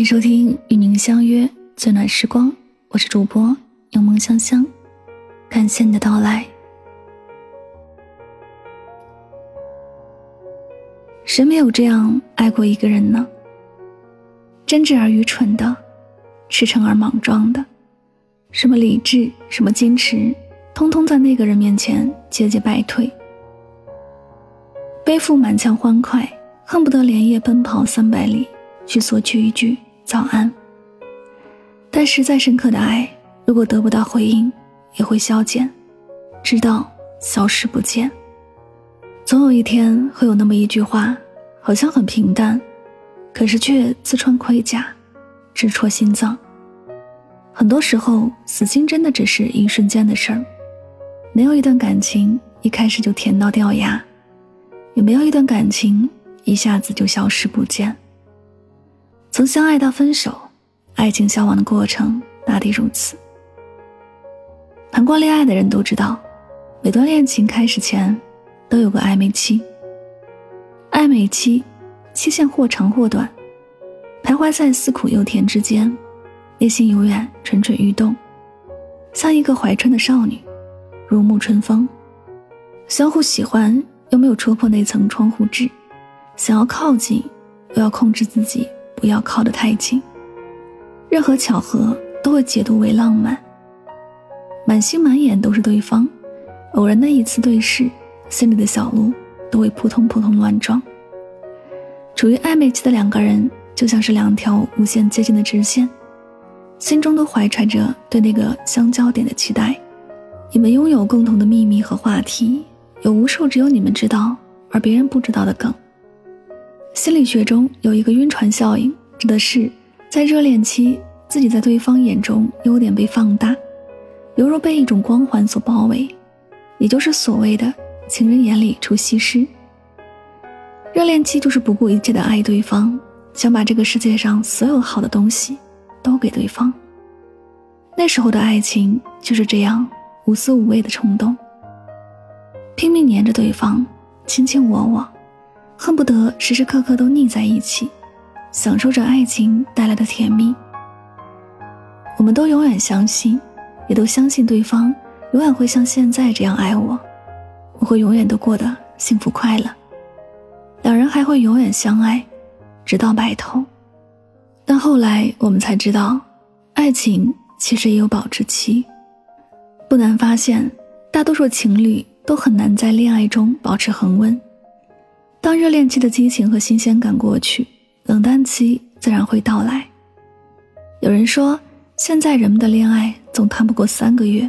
欢迎收听与您相约最暖时光，我是主播柠檬香香，感谢你的到来。谁没有这样爱过一个人呢？真挚而愚蠢的，赤诚而莽撞的，什么理智，什么矜持，通通在那个人面前节节败退。背负满腔欢快，恨不得连夜奔跑三百里去索取一句早安。但是再深刻的爱，如果得不到回应，也会消减，直到消失不见。总有一天会有那么一句话，好像很平淡，可是却刺穿盔甲，直戳心脏。很多时候，死心真的只是一瞬间的事儿。没有一段感情一开始就甜到掉牙，也没有一段感情一下子就消失不见。从相爱到分手，爱情消亡的过程大抵如此。谈过恋爱的人都知道，每段恋情开始前。都有个暧昧期，暧昧期期限或长或短，徘徊在似苦又甜之间，内心永远蠢蠢欲动，像一个怀春的少女，如沐春风。相互喜欢又没有戳破那层窗户纸，想要靠近又要控制自己不要靠得太近，任何巧合都会解读为浪漫，满心满眼都是对方，偶然的一次对视。心里的小鹿都会扑通扑通乱撞。处于暧昧期的两个人，就像是两条无限接近的直线，心中都怀揣着对那个相交点的期待。你们拥有共同的秘密和话题，有无数只有你们知道而别人不知道的梗。心理学中有一个晕船效应，指的是在热恋期，自己在对方眼中优点被放大，犹如被一种光环所包围，也就是所谓的。情人眼里出西施。热恋期就是不顾一切的爱对方，想把这个世界上所有好的东西都给对方。那时候的爱情就是这样无私无畏的冲动，拼命黏着对方，卿卿我我，恨不得时时刻刻都腻在一起，享受着爱情带来的甜蜜。我们都永远相信，也都相信对方永远会像现在这样爱我。我会永远都过得幸福快乐，两人还会永远相爱，直到白头。但后来我们才知道，爱情其实也有保质期。不难发现，大多数情侣都很难在恋爱中保持恒温。当热恋期的激情和新鲜感过去，冷淡期自然会到来。有人说，现在人们的恋爱总谈不过三个月，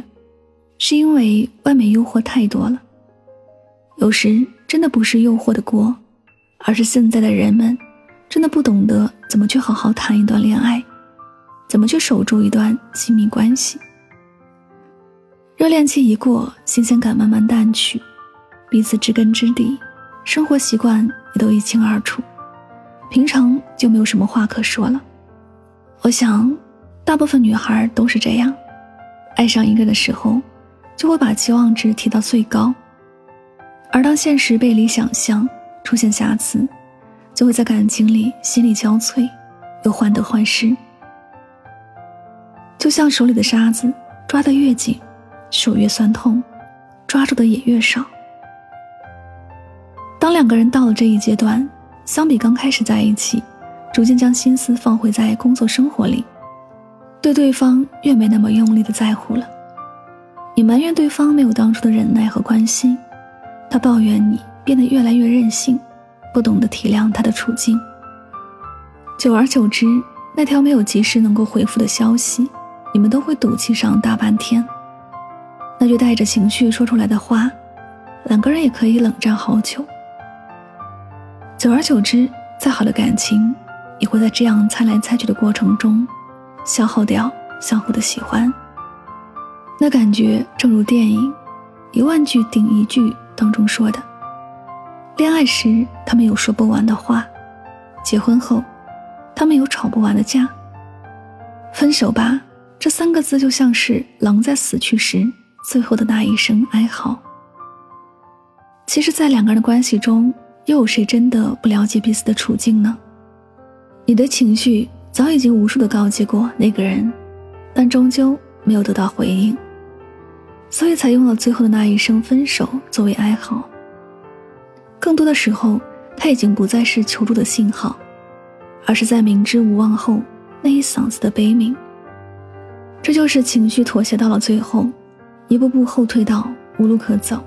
是因为外面诱惑太多了。有时真的不是诱惑的锅，而是现在的人们真的不懂得怎么去好好谈一段恋爱，怎么去守住一段亲密关系。热恋期一过，新鲜感慢慢淡去，彼此知根知底，生活习惯也都一清二楚，平常就没有什么话可说了。我想，大部分女孩都是这样，爱上一个的时候，就会把期望值提到最高。而当现实背离想象，出现瑕疵，就会在感情里心力交瘁，又患得患失。就像手里的沙子，抓得越紧，手越酸痛，抓住的也越少。当两个人到了这一阶段，相比刚开始在一起，逐渐将心思放回在工作生活里，对对方越没那么用力的在乎了。你埋怨对方没有当初的忍耐和关心。他抱怨你变得越来越任性，不懂得体谅他的处境。久而久之，那条没有及时能够回复的消息，你们都会赌气上大半天。那句带着情绪说出来的话，两个人也可以冷战好久。久而久之，再好的感情，也会在这样猜来猜去的过程中，消耗掉相互的喜欢。那感觉正如电影，一万句顶一句。当中说的，恋爱时他们有说不完的话，结婚后，他们有吵不完的架。分手吧，这三个字就像是狼在死去时最后的那一声哀嚎。其实，在两个人的关系中，又有谁真的不了解彼此的处境呢？你的情绪早已经无数的告诫过那个人，但终究没有得到回应，所以才用了最后的那一声分手作为哀嚎。更多的时候，他已经不再是求助的信号，而是在明知无望后那一嗓子的悲鸣。这就是情绪妥协到了最后，一步步后退到无路可走。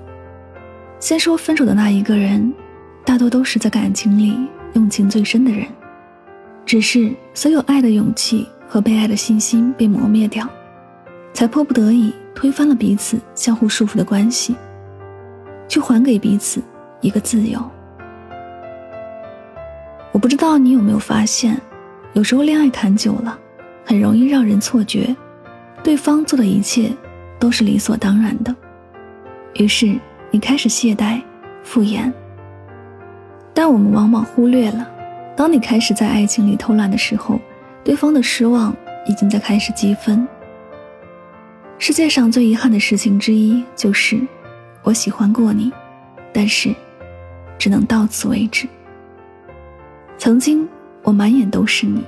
先说分手的那一个人，大多都是在感情里用情最深的人，只是所有爱的勇气和被爱的信心被磨灭掉，才迫不得已推翻了彼此相互束缚的关系，去还给彼此一个自由。我不知道你有没有发现，有时候恋爱谈久了，很容易让人错觉。对方做的一切都是理所当然的，于是你开始懈怠、敷衍。但我们往往忽略了，当你开始在爱情里偷懒的时候，对方的失望已经在开始积分。世界上最遗憾的事情之一就是，我喜欢过你，但是只能到此为止。曾经我满眼都是你，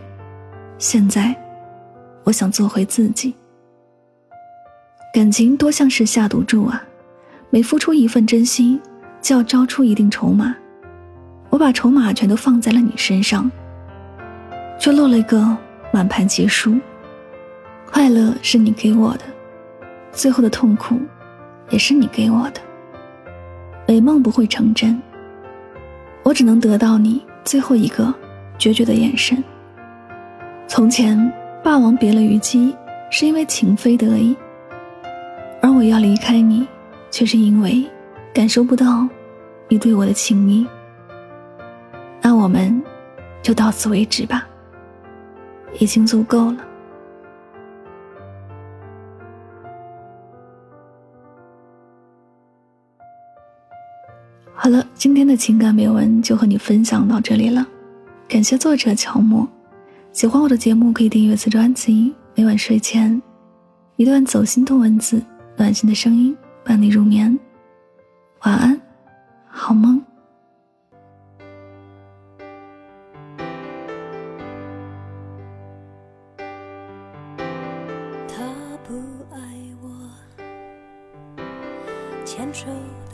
现在我想做回自己。感情多像是下赌注啊，每付出一份真心，就要交出一定筹码。我把筹码全都放在了你身上，却落了一个满盘皆输。快乐是你给我的，最后的痛苦也是你给我的。美梦不会成真，我只能得到你最后一个决绝的眼神。从前，霸王别了虞姬，是因为情非得已。而我要离开你，却是因为感受不到你对我的情谊。那我们就到此为止吧，已经足够了。好了，今天的情感美文就和你分享到这里了，感谢作者乔木。喜欢我的节目可以订阅此专辑，每晚睡前一段走心的文字。暖心的声音伴你入眠，晚安，好梦。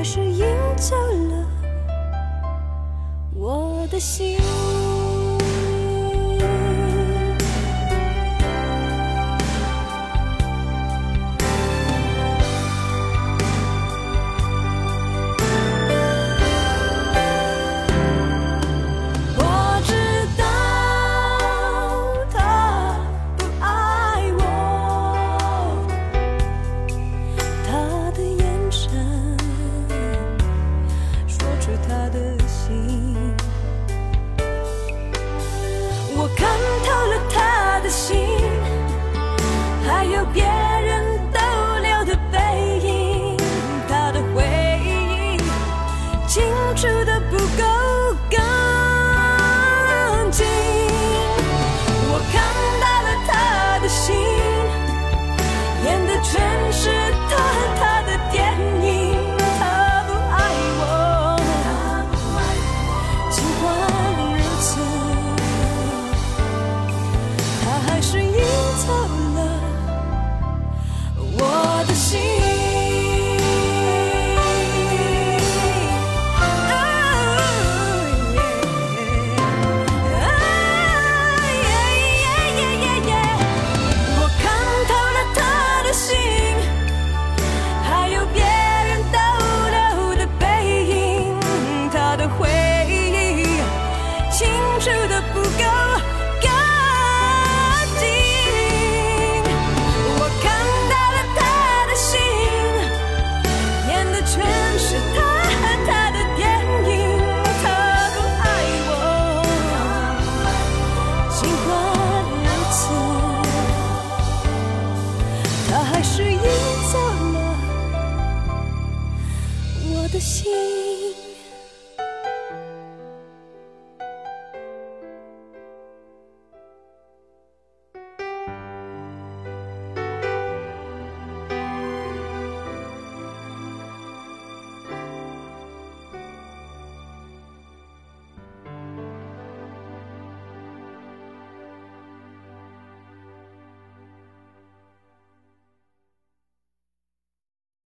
还是赢走了我的心。